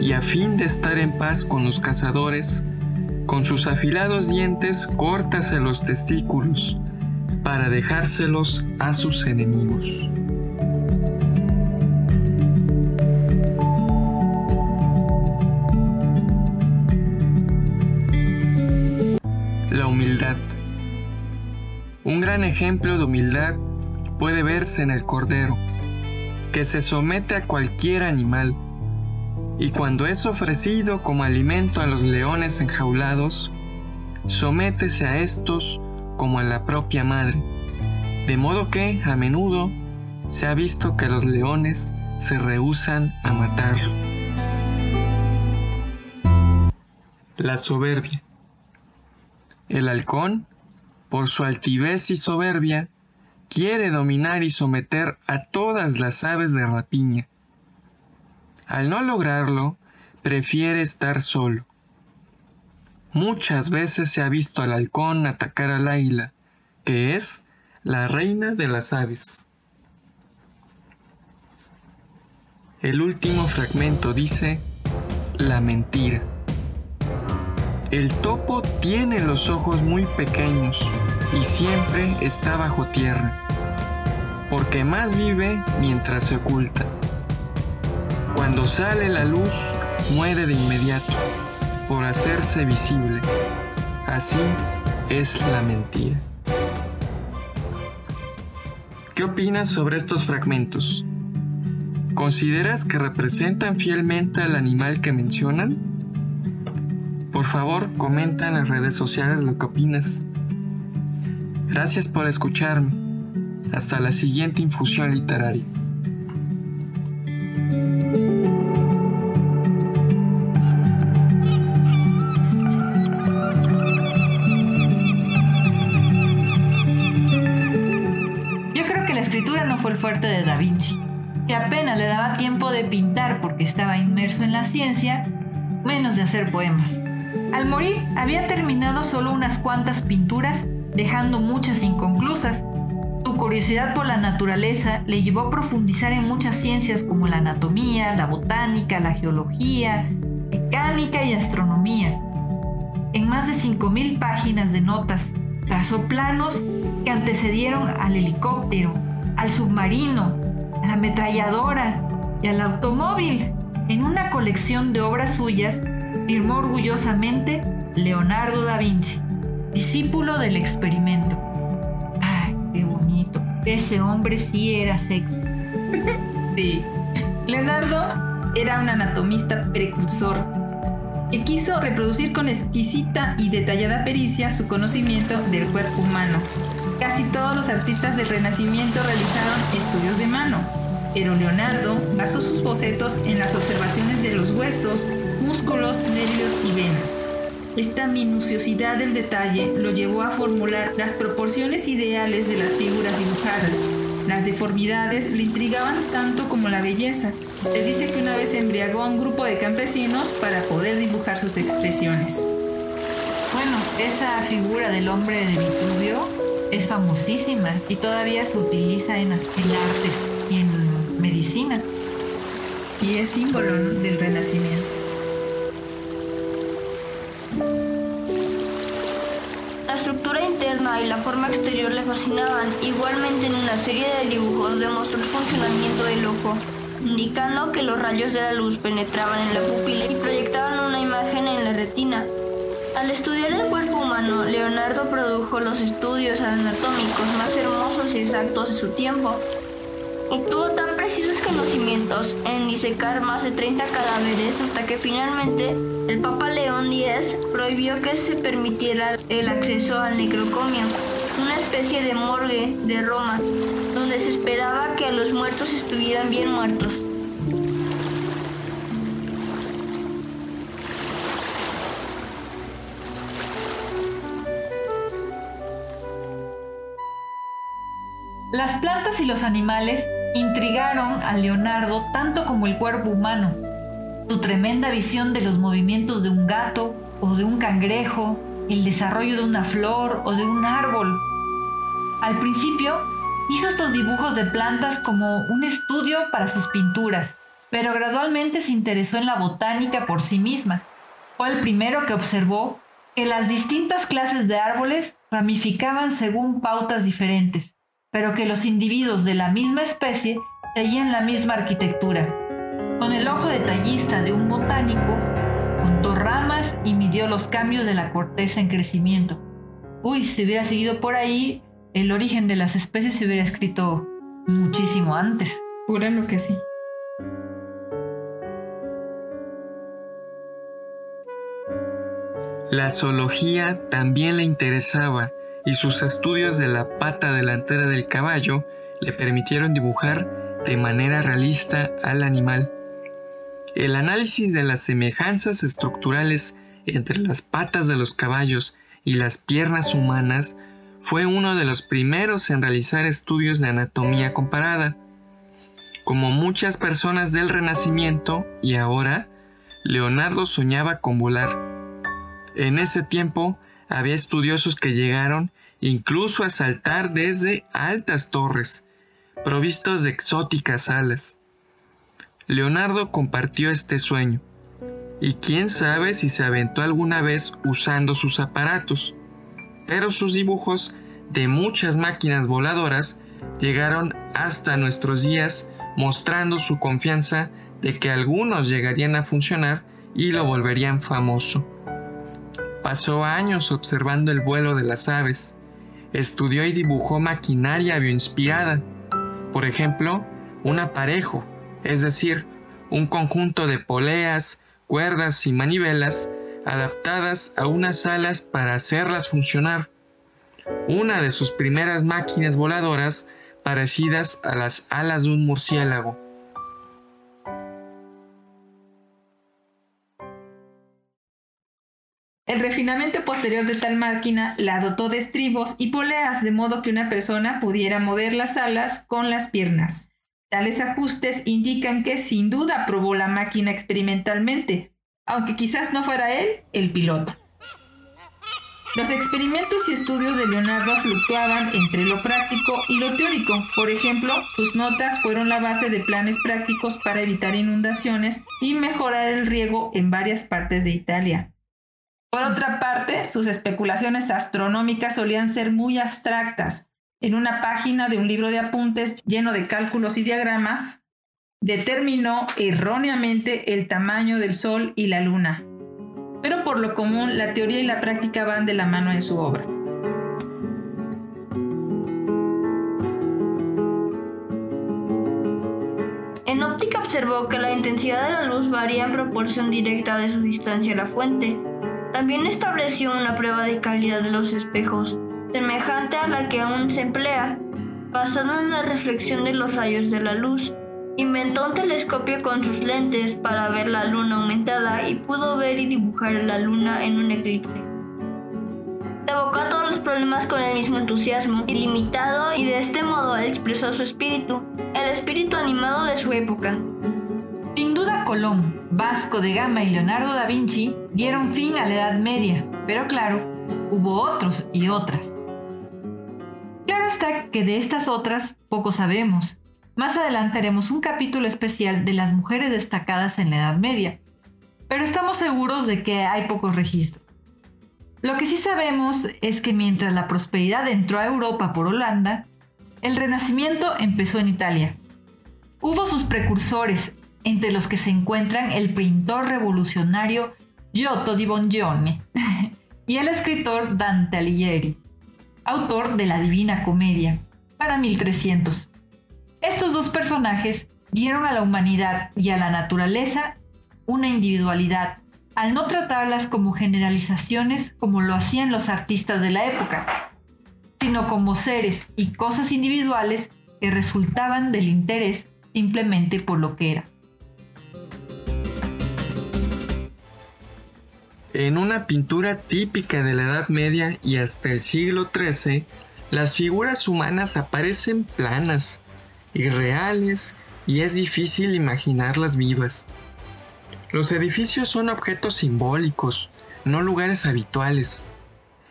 y a fin de estar en paz con los cazadores, con sus afilados dientes córtase los testículos para dejárselos a sus enemigos. Gran ejemplo de humildad puede verse en el cordero, que se somete a cualquier animal, y cuando es ofrecido como alimento a los leones enjaulados, sométese a estos como a la propia madre, de modo que, a menudo, se ha visto que los leones se rehúsan a matarlo. La soberbia. El halcón por su altivez y soberbia, quiere dominar y someter a todas las aves de rapiña. Al no lograrlo, prefiere estar solo. Muchas veces se ha visto al halcón atacar al águila, que es la reina de las aves. El último fragmento dice, la mentira. El topo tiene los ojos muy pequeños y siempre está bajo tierra, porque más vive mientras se oculta. Cuando sale la luz, muere de inmediato, por hacerse visible. Así es la mentira. ¿Qué opinas sobre estos fragmentos? ¿Consideras que representan fielmente al animal que mencionan? Por favor, comenta en las redes sociales lo que opinas. Gracias por escucharme. Hasta la siguiente infusión literaria. Yo creo que la escritura no fue el fuerte de Da Vinci, que apenas le daba tiempo de pintar porque estaba inmerso en la ciencia, menos de hacer poemas. Al morir, había terminado solo unas cuantas pinturas, dejando muchas inconclusas. Su curiosidad por la naturaleza le llevó a profundizar en muchas ciencias como la anatomía, la botánica, la geología, mecánica y astronomía. En más de 5.000 páginas de notas trazó planos que antecedieron al helicóptero, al submarino, a la ametralladora y al automóvil. En una colección de obras suyas firmó orgullosamente Leonardo da Vinci, discípulo del experimento. ¡Ay, qué bonito! Ese hombre sí era sexy. Sí. Leonardo era un anatomista precursor que quiso reproducir con exquisita y detallada pericia su conocimiento del cuerpo humano. Casi todos los artistas del Renacimiento realizaron estudios de mano, pero Leonardo basó sus bocetos en las observaciones de los huesos, músculos, nervios y venas. Esta minuciosidad del detalle lo llevó a formular las proporciones ideales de las figuras dibujadas. Las deformidades le intrigaban tanto como la belleza. Se dice que una vez embriagó a un grupo de campesinos para poder dibujar sus expresiones. Bueno, esa figura del hombre de Vitruvio es famosísima y todavía se utiliza en, en artes y en medicina. Y es símbolo del renacimiento. Forma exterior le fascinaban. Igualmente en una serie de dibujos demostró el funcionamiento del ojo, indicando que los rayos de la luz penetraban en la pupila y proyectaban una imagen en la retina. Al estudiar el cuerpo humano, Leonardo produjo los estudios anatómicos más hermosos y exactos de su tiempo. Obtuvo tan precisos conocimientos en disecar más de 30 cadáveres hasta que finalmente el Papa León X prohibió que se permitiera el acceso al necrocomio, una especie de morgue de Roma, donde se esperaba que los muertos estuvieran bien muertos. Las plantas y los animales intrigaron a Leonardo tanto como el cuerpo humano. Su tremenda visión de los movimientos de un gato o de un cangrejo, el desarrollo de una flor o de un árbol. Al principio hizo estos dibujos de plantas como un estudio para sus pinturas, pero gradualmente se interesó en la botánica por sí misma. Fue el primero que observó que las distintas clases de árboles ramificaban según pautas diferentes pero que los individuos de la misma especie seguían la misma arquitectura. Con el ojo detallista de un botánico, contó ramas y midió los cambios de la corteza en crecimiento. Uy, si hubiera seguido por ahí, el origen de las especies se hubiera escrito muchísimo antes. lo que sí. La zoología también le interesaba y sus estudios de la pata delantera del caballo le permitieron dibujar de manera realista al animal. El análisis de las semejanzas estructurales entre las patas de los caballos y las piernas humanas fue uno de los primeros en realizar estudios de anatomía comparada. Como muchas personas del Renacimiento y ahora, Leonardo soñaba con volar. En ese tiempo había estudiosos que llegaron incluso a saltar desde altas torres, provistos de exóticas alas. Leonardo compartió este sueño, y quién sabe si se aventó alguna vez usando sus aparatos, pero sus dibujos de muchas máquinas voladoras llegaron hasta nuestros días mostrando su confianza de que algunos llegarían a funcionar y lo volverían famoso. Pasó años observando el vuelo de las aves, estudió y dibujó maquinaria bioinspirada. Por ejemplo, un aparejo, es decir, un conjunto de poleas, cuerdas y manivelas adaptadas a unas alas para hacerlas funcionar. Una de sus primeras máquinas voladoras parecidas a las alas de un murciélago. El refinamiento posterior de tal máquina la dotó de estribos y poleas de modo que una persona pudiera mover las alas con las piernas. Tales ajustes indican que sin duda probó la máquina experimentalmente, aunque quizás no fuera él el piloto. Los experimentos y estudios de Leonardo fluctuaban entre lo práctico y lo teórico. Por ejemplo, sus notas fueron la base de planes prácticos para evitar inundaciones y mejorar el riego en varias partes de Italia. Por otra parte, sus especulaciones astronómicas solían ser muy abstractas. En una página de un libro de apuntes lleno de cálculos y diagramas, determinó erróneamente el tamaño del Sol y la Luna. Pero por lo común, la teoría y la práctica van de la mano en su obra. En óptica observó que la intensidad de la luz varía en proporción directa de su distancia a la fuente. También estableció una prueba de calidad de los espejos, semejante a la que aún se emplea, basada en la reflexión de los rayos de la luz Inventó un telescopio con sus lentes para ver la luna aumentada y pudo ver y dibujar la luna en un eclipse. Se a todos los problemas con el mismo entusiasmo ilimitado y de este modo expresó su espíritu, el espíritu animado de su época. Sin duda Colón, Vasco de Gama y Leonardo da Vinci dieron fin a la Edad Media, pero claro, hubo otros y otras. Claro está que de estas otras poco sabemos, más adelante haremos un capítulo especial de las mujeres destacadas en la Edad Media, pero estamos seguros de que hay pocos registros. Lo que sí sabemos es que mientras la prosperidad entró a Europa por Holanda, el Renacimiento empezó en Italia. Hubo sus precursores, entre los que se encuentran el pintor revolucionario Giotto di Bongiogne y el escritor Dante Alighieri, autor de la Divina Comedia, para 1300. Estos dos personajes dieron a la humanidad y a la naturaleza una individualidad, al no tratarlas como generalizaciones como lo hacían los artistas de la época, sino como seres y cosas individuales que resultaban del interés simplemente por lo que era. En una pintura típica de la Edad Media y hasta el siglo XIII, las figuras humanas aparecen planas, irreales y es difícil imaginarlas vivas. Los edificios son objetos simbólicos, no lugares habituales.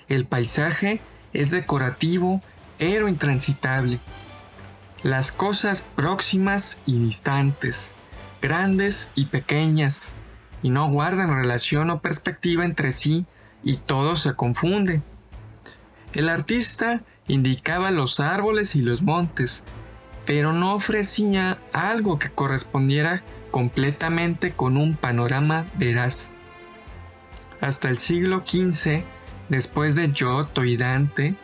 El paisaje es decorativo, pero intransitable. Las cosas próximas y distantes, grandes y pequeñas, y no guardan relación o perspectiva entre sí y todo se confunde. El artista indicaba los árboles y los montes, pero no ofrecía algo que correspondiera completamente con un panorama veraz. Hasta el siglo XV, después de Giotto y Dante,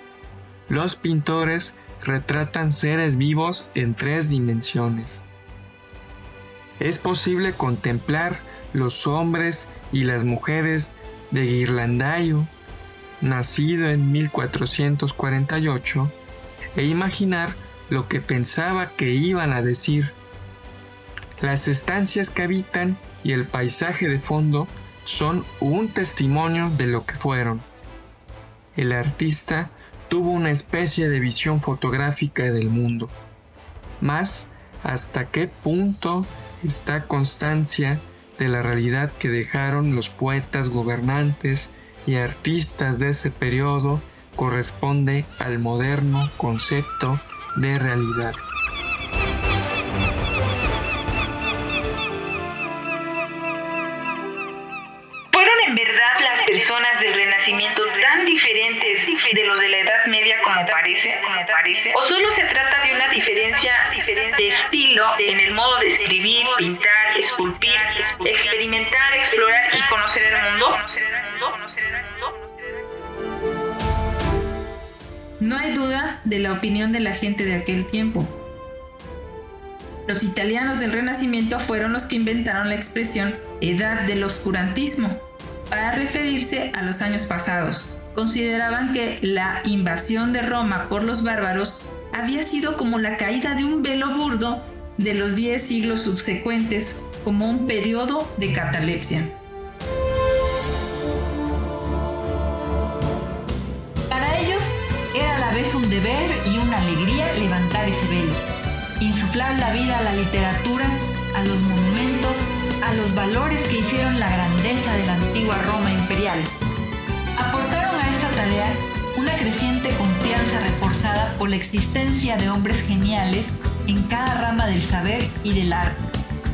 los pintores retratan seres vivos en tres dimensiones. Es posible contemplar los hombres y las mujeres de Ghirlandaio, nacido en 1448, e imaginar lo que pensaba que iban a decir. Las estancias que habitan y el paisaje de fondo son un testimonio de lo que fueron. El artista tuvo una especie de visión fotográfica del mundo. Más, hasta qué punto está constancia de la realidad que dejaron los poetas gobernantes y artistas de ese periodo corresponde al moderno concepto de realidad. Parece? ¿O solo se trata de una diferencia de estilo en el modo de escribir, pintar, esculpir, experimentar, explorar y conocer el mundo? No hay duda de la opinión de la gente de aquel tiempo. Los italianos del Renacimiento fueron los que inventaron la expresión edad del oscurantismo para referirse a los años pasados. Consideraban que la invasión de Roma por los bárbaros había sido como la caída de un velo burdo de los diez siglos subsecuentes, como un periodo de catalepsia. es un deber y una alegría levantar ese velo, insuflar la vida a la literatura, a los monumentos, a los valores que hicieron la grandeza de la antigua Roma imperial. Una creciente confianza reforzada por la existencia de hombres geniales en cada rama del saber y del arte,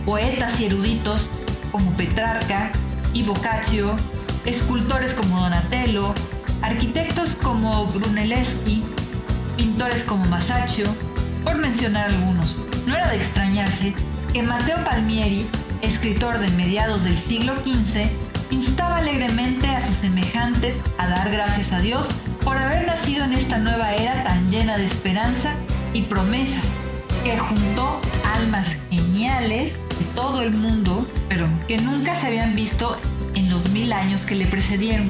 poetas y eruditos como Petrarca y Boccaccio, escultores como Donatello, arquitectos como Brunelleschi, pintores como Masaccio, por mencionar algunos. No era de extrañarse que Matteo Palmieri, escritor de mediados del siglo XV, instaba alegremente a sus semejantes a dar gracias a Dios por haber nacido en esta nueva era tan llena de esperanza y promesa, que juntó almas geniales de todo el mundo, pero que nunca se habían visto en los mil años que le precedieron.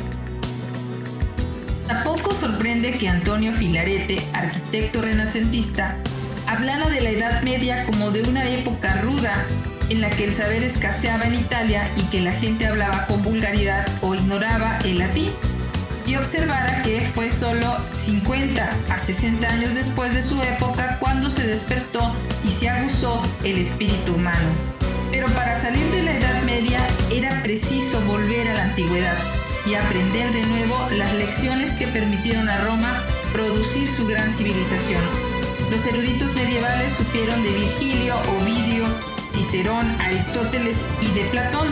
Tampoco sorprende que Antonio Filarete, arquitecto renacentista, hablara de la Edad Media como de una época ruda en la que el saber escaseaba en Italia y que la gente hablaba con vulgaridad o ignoraba el latín, y observara que fue solo 50 a 60 años después de su época cuando se despertó y se aguzó el espíritu humano. Pero para salir de la Edad Media era preciso volver a la antigüedad y aprender de nuevo las lecciones que permitieron a Roma producir su gran civilización. Los eruditos medievales supieron de Virgilio, Ovidio, Cicerón, Aristóteles y de Platón,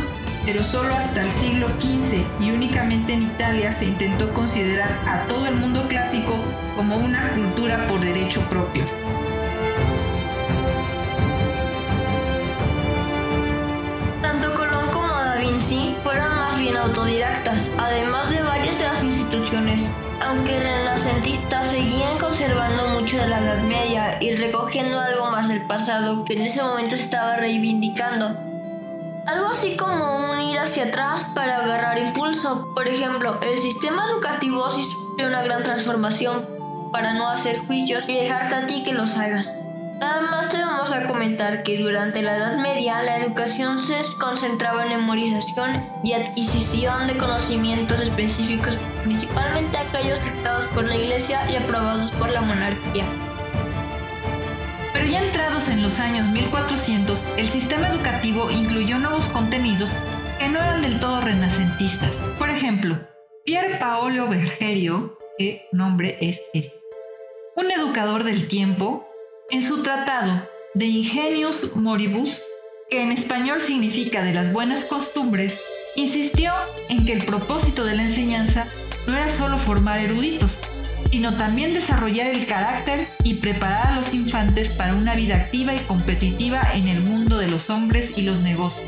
pero solo hasta el siglo XV y únicamente en Italia se intentó considerar a todo el mundo clásico como una cultura por derecho propio. Tanto Colón como Da Vinci fueron más bien autodidactas, además de varias de las aunque renacentistas seguían conservando mucho de la Edad Media y recogiendo algo más del pasado que en ese momento estaba reivindicando. Algo así como un ir hacia atrás para agarrar impulso. Por ejemplo, el sistema educativo sufrió una gran transformación para no hacer juicios y dejarte a ti que los hagas. Además te vamos a comentar que durante la Edad Media la educación se concentraba en memorización y adquisición de conocimientos específicos, principalmente aquellos dictados por la Iglesia y aprobados por la monarquía. Pero ya entrados en los años 1400, el sistema educativo incluyó nuevos contenidos que no eran del todo renacentistas. Por ejemplo, Pier Paolo Vergerio, ¿qué nombre es ese? Un educador del tiempo, en su tratado de Ingenius Moribus, que en español significa de las buenas costumbres, insistió en que el propósito de la enseñanza no era solo formar eruditos, sino también desarrollar el carácter y preparar a los infantes para una vida activa y competitiva en el mundo de los hombres y los negocios.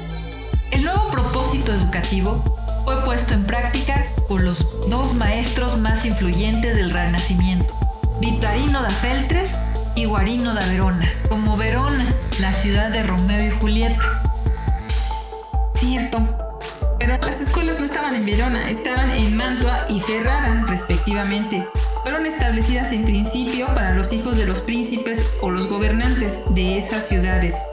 El nuevo propósito educativo fue puesto en práctica por los dos maestros más influyentes del Renacimiento, Vittorino da Feltres y Guarino da Verona, como Verona, la ciudad de Romeo y Julieta. Cierto. Pero las escuelas no estaban en Verona, estaban en Mantua y Ferrara, respectivamente. Fueron establecidas en principio para los hijos de los príncipes o los gobernantes de esas ciudades,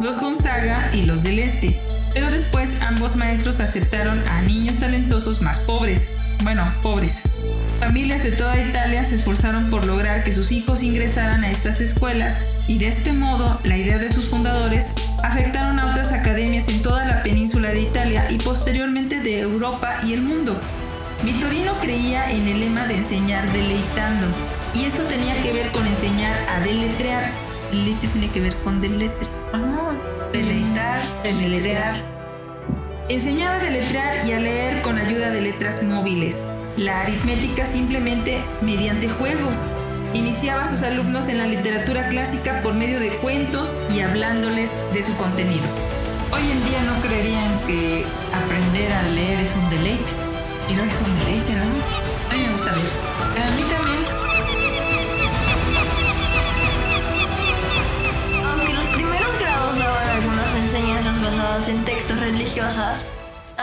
los Gonzaga y los del Este. Pero después ambos maestros aceptaron a niños talentosos más pobres. Bueno, pobres. Familias de toda Italia se esforzaron por lograr que sus hijos ingresaran a estas escuelas y de este modo la idea de sus fundadores afectaron a otras academias en toda la península de Italia y posteriormente de Europa y el mundo. Vittorino creía en el lema de enseñar deleitando y esto tenía que ver con enseñar a deletrear. Deleite tiene que ver con deletre. Deleitar, deletrear. Enseñaba a deletrear y a leer con ayuda de letras móviles la aritmética simplemente mediante juegos. Iniciaba a sus alumnos en la literatura clásica por medio de cuentos y hablándoles de su contenido. Hoy en día no creerían que aprender a leer es un deleite. Pero es un deleite, ¿no? A mí me gusta leer. A mí también. Aunque los primeros grados daban algunas enseñanzas basadas en textos religiosas,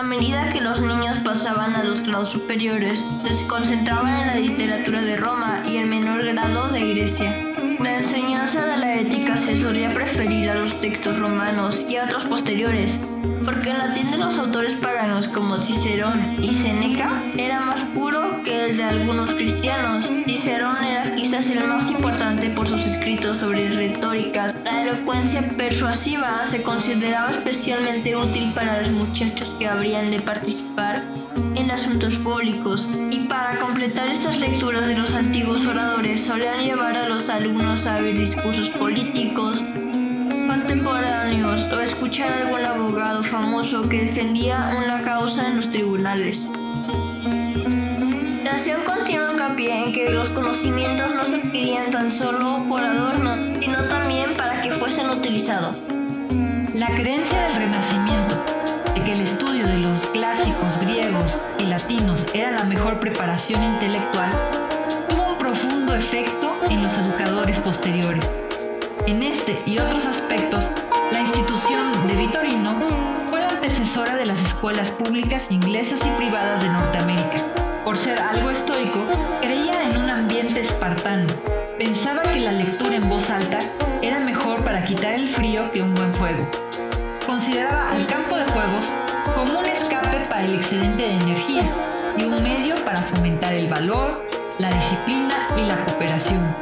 a medida que los niños pasaban a los grados superiores, se concentraban en la literatura de Roma y en menor grado de Grecia. La enseñanza de la ética se solía preferir a los textos romanos y a otros posteriores, porque el latín de los autores paganos como Cicerón y Seneca era más puro que el de algunos cristianos. Cicerón era quizás el más importante por sus escritos sobre retórica. La elocuencia persuasiva se consideraba especialmente útil para los muchachos que habrían de participar en asuntos públicos y para completar estas lecturas de los antiguos oradores solían llevar a los alumnos a ver discursos políticos contemporáneos o escuchar a algún abogado famoso que defendía una causa en los tribunales. Un continuo hincapié en que los conocimientos no se adquirían tan solo por adorno, sino también para que fuesen utilizados. La creencia del Renacimiento de que el estudio de los clásicos griegos y latinos era la mejor preparación intelectual tuvo un profundo efecto en los educadores posteriores. En este y otros aspectos, la institución de Vitorino fue la antecesora de las escuelas públicas inglesas y privadas de Norteamérica. Por ser algo estoico, creía en un ambiente espartano. Pensaba que la lectura en voz alta era mejor para quitar el frío que un buen fuego. Consideraba al campo de juegos como un escape para el excedente de energía y un medio para fomentar el valor, la disciplina y la cooperación.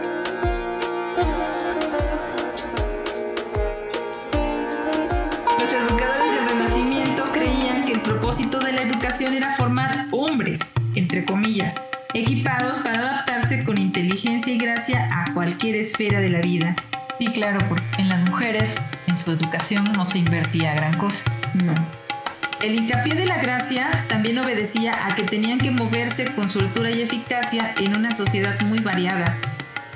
Los educadores del Renacimiento creían que el propósito de la educación era formar hombres, entre comillas, equipados para adaptarse con inteligencia y gracia a cualquier esfera de la vida. Sí, claro, porque en las mujeres, en su educación no se invertía gran cosa. No. El hincapié de la gracia también obedecía a que tenían que moverse con soltura y eficacia en una sociedad muy variada.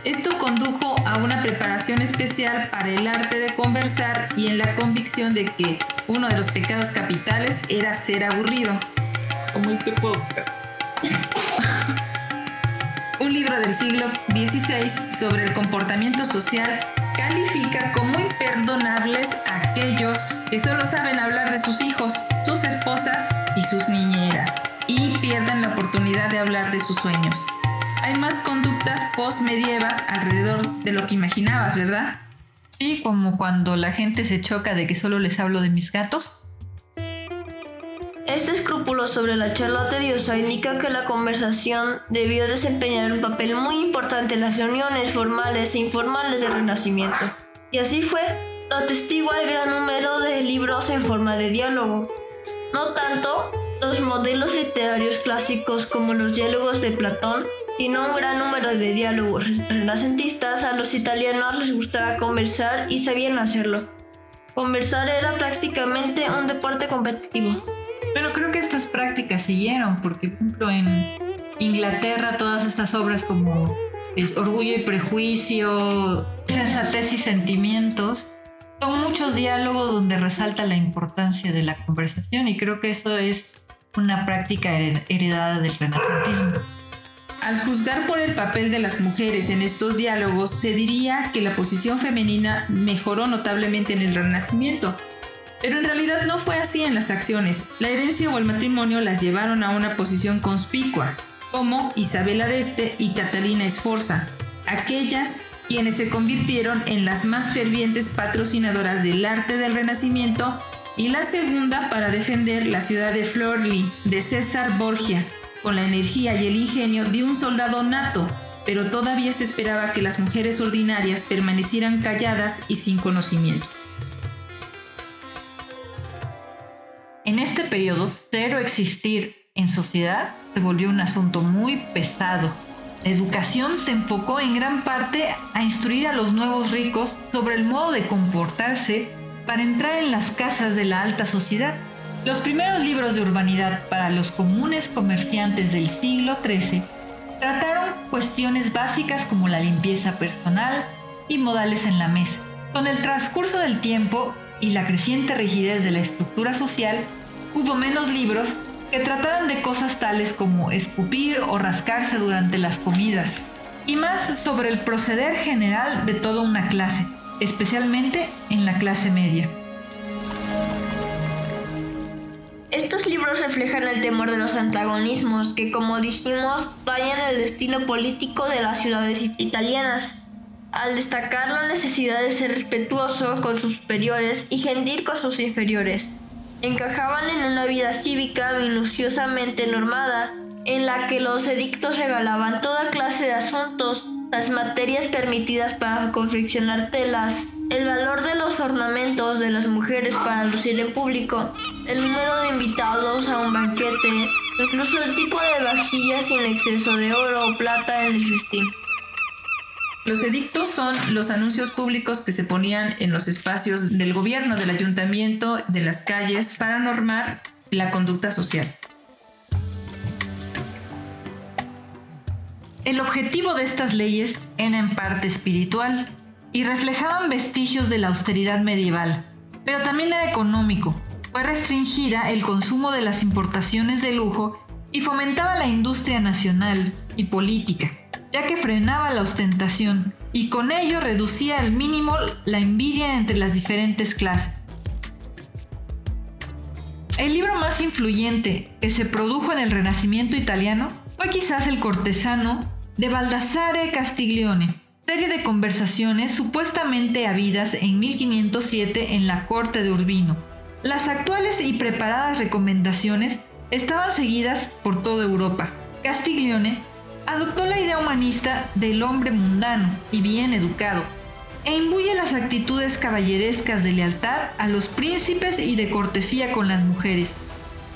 Esto condujo a una preparación especial para el arte de conversar y en la convicción de que uno de los pecados capitales era ser aburrido. Como este podcast. Del siglo XVI sobre el comportamiento social califica como imperdonables a aquellos que solo saben hablar de sus hijos, sus esposas y sus niñeras y pierden la oportunidad de hablar de sus sueños. Hay más conductas postmedievas alrededor de lo que imaginabas, ¿verdad? Sí, como cuando la gente se choca de que solo les hablo de mis gatos. Este escrúpulo sobre la charla tediosa indica que la conversación debió desempeñar un papel muy importante en las reuniones formales e informales del Renacimiento. Y así fue, lo atestigua el gran número de libros en forma de diálogo. No tanto los modelos literarios clásicos como los diálogos de Platón, sino un gran número de diálogos renacentistas. A los italianos les gustaba conversar y sabían hacerlo. Conversar era prácticamente un deporte competitivo. Pero creo que estas prácticas siguieron, porque por ejemplo en Inglaterra todas estas obras como es, Orgullo y Prejuicio, Sensatez y Sentimientos, son muchos diálogos donde resalta la importancia de la conversación y creo que eso es una práctica heredada del renacentismo. Al juzgar por el papel de las mujeres en estos diálogos, se diría que la posición femenina mejoró notablemente en el Renacimiento, pero en realidad no fue así en las acciones. La herencia o el matrimonio las llevaron a una posición conspicua, como Isabela d'Este y Catalina Esforza, aquellas quienes se convirtieron en las más fervientes patrocinadoras del arte del Renacimiento y la segunda para defender la ciudad de Florli de César Borgia, con la energía y el ingenio de un soldado nato, pero todavía se esperaba que las mujeres ordinarias permanecieran calladas y sin conocimiento. En este periodo, cero existir en sociedad se volvió un asunto muy pesado. La educación se enfocó en gran parte a instruir a los nuevos ricos sobre el modo de comportarse para entrar en las casas de la alta sociedad. Los primeros libros de urbanidad para los comunes comerciantes del siglo XIII trataron cuestiones básicas como la limpieza personal y modales en la mesa. Con el transcurso del tiempo, y la creciente rigidez de la estructura social, hubo menos libros que trataran de cosas tales como escupir o rascarse durante las comidas, y más sobre el proceder general de toda una clase, especialmente en la clase media. Estos libros reflejan el temor de los antagonismos que, como dijimos, dañan el destino político de las ciudades italianas al destacar la necesidad de ser respetuoso con sus superiores y gentil con sus inferiores. Encajaban en una vida cívica minuciosamente normada, en la que los edictos regalaban toda clase de asuntos, las materias permitidas para confeccionar telas, el valor de los ornamentos de las mujeres para lucir en público, el número de invitados a un banquete, incluso el tipo de vajillas sin exceso de oro o plata en el festín. Los edictos son los anuncios públicos que se ponían en los espacios del gobierno, del ayuntamiento, de las calles, para normar la conducta social. El objetivo de estas leyes era en parte espiritual y reflejaban vestigios de la austeridad medieval, pero también era económico. Fue restringida el consumo de las importaciones de lujo y fomentaba la industria nacional y política, ya que frenaba la ostentación y con ello reducía al mínimo la envidia entre las diferentes clases. El libro más influyente que se produjo en el Renacimiento italiano fue quizás El cortesano de Baldassare Castiglione, serie de conversaciones supuestamente habidas en 1507 en la corte de Urbino. Las actuales y preparadas recomendaciones estaban seguidas por toda Europa. Castiglione adoptó la idea humanista del hombre mundano y bien educado, e imbuye las actitudes caballerescas de lealtad a los príncipes y de cortesía con las mujeres.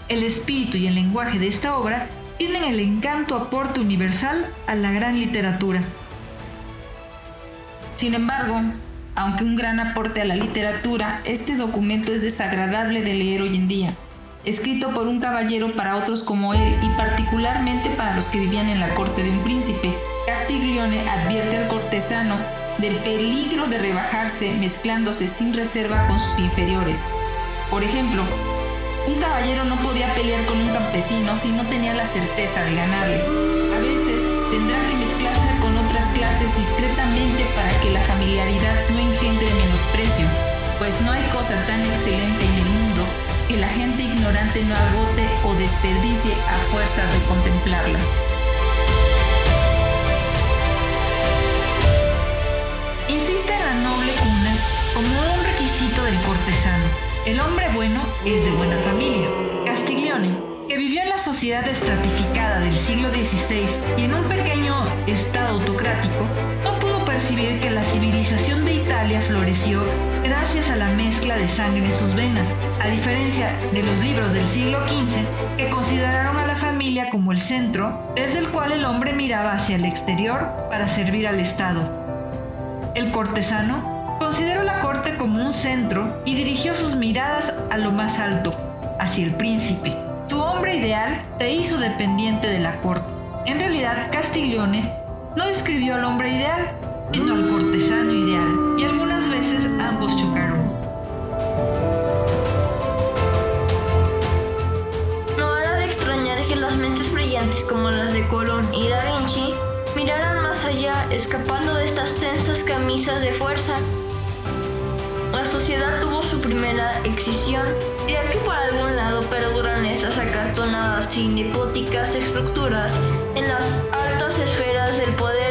El espíritu y el lenguaje de esta obra tienen el encanto aporte universal a la gran literatura. Sin embargo, aunque un gran aporte a la literatura, este documento es desagradable de leer hoy en día, escrito por un caballero para otros como él y particularmente para los que vivían en la corte de un príncipe. Castiglione advierte al cortesano del peligro de rebajarse mezclándose sin reserva con sus inferiores. Por ejemplo, un caballero no podía pelear con un campesino si no tenía la certeza de ganarle. A veces tendrá que mezclarse con otras clases discretamente para que la familiaridad no engendre menosprecio, pues no hay cosa tan excelente en el mundo que la gente ignorante no agote o desperdicie a fuerza de contemplarla. como un requisito del cortesano. El hombre bueno es de buena familia. Castiglione, que vivió en la sociedad estratificada del siglo XVI y en un pequeño estado autocrático, no percibir que la civilización de Italia floreció gracias a la mezcla de sangre en sus venas, a diferencia de los libros del siglo XV que consideraron a la familia como el centro desde el cual el hombre miraba hacia el exterior para servir al Estado. El cortesano Consideró la corte como un centro y dirigió sus miradas a lo más alto, hacia el príncipe. Su hombre ideal se hizo dependiente de la corte. En realidad, Castiglione no describió al hombre ideal, sino al cortesano ideal, y algunas veces ambos chocaron. No hará de extrañar que las mentes brillantes como las de Colón y Da Vinci miraran más allá, escapando de estas tensas camisas de fuerza la sociedad tuvo su primera excisión, ya que por algún lado perduran estas acartonadas y nepóticas estructuras en las altas esferas del poder.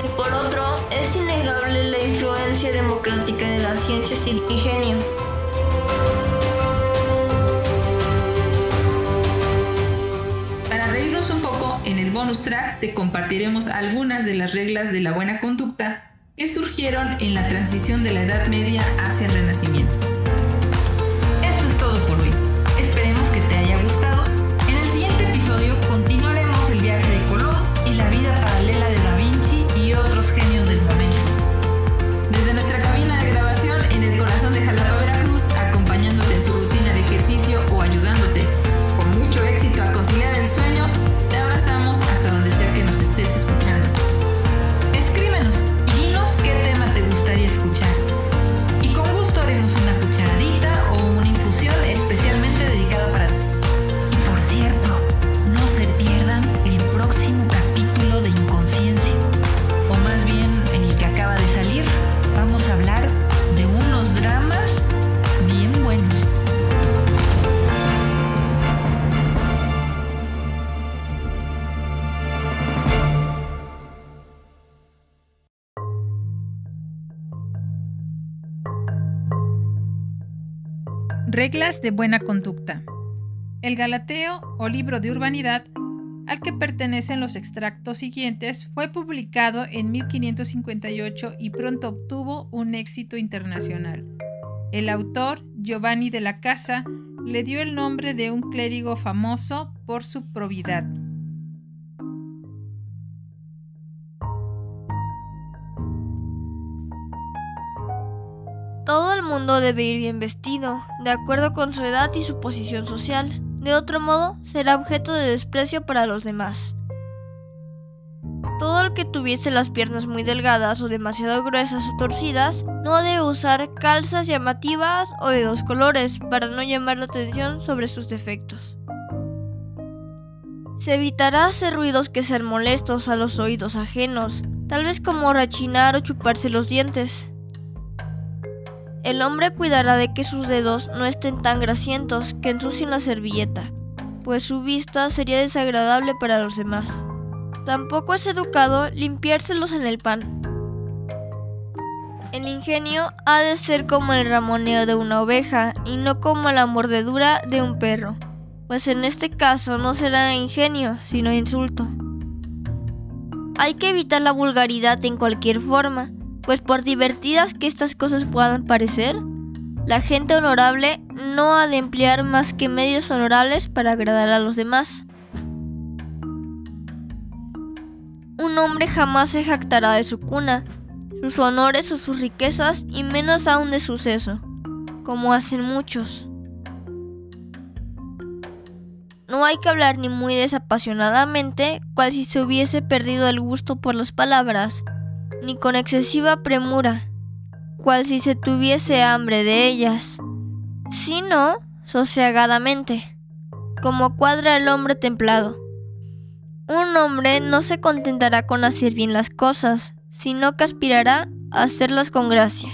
Es innegable la influencia democrática de las ciencias y el ingenio. Para reírnos un poco, en el bonus track te compartiremos algunas de las reglas de la buena conducta que surgieron en la transición de la Edad Media hacia el Renacimiento. Reglas de buena conducta. El Galateo o libro de urbanidad al que pertenecen los extractos siguientes fue publicado en 1558 y pronto obtuvo un éxito internacional. El autor, Giovanni de la Casa, le dio el nombre de un clérigo famoso por su probidad. Todo el mundo debe ir bien vestido, de acuerdo con su edad y su posición social. De otro modo, será objeto de desprecio para los demás. todo el que tuviese las piernas muy delgadas o demasiado gruesas o torcidas no debe usar calzas llamativas o de dos colores para no llamar la atención sobre sus defectos. Se evitará hacer ruidos que sean molestos a los oídos ajenos, tal vez como rechinar o chuparse los dientes. El hombre cuidará de que sus dedos no estén tan grasientos que ensucien la servilleta, pues su vista sería desagradable para los demás. Tampoco es educado limpiárselos en el pan. El ingenio ha de ser como el ramoneo de una oveja y no como la mordedura de un perro, pues en este caso no será ingenio, sino insulto. Hay que evitar la vulgaridad en cualquier forma, pues por divertidas que estas cosas puedan parecer, la gente honorable no ha de emplear más que medios honorables para agradar a los demás. Un hombre jamás se jactará de su cuna, sus honores o sus riquezas y menos aún de su seso, como hacen muchos. No hay que hablar ni muy desapasionadamente, cual si se hubiese perdido el gusto por las palabras, ni con excesiva premura, cual si se tuviese hambre de ellas, sino sosegadamente, como cuadra el hombre templado un hombre no se contentará con hacer bien las cosas, sino que aspirará a hacerlas con gracia.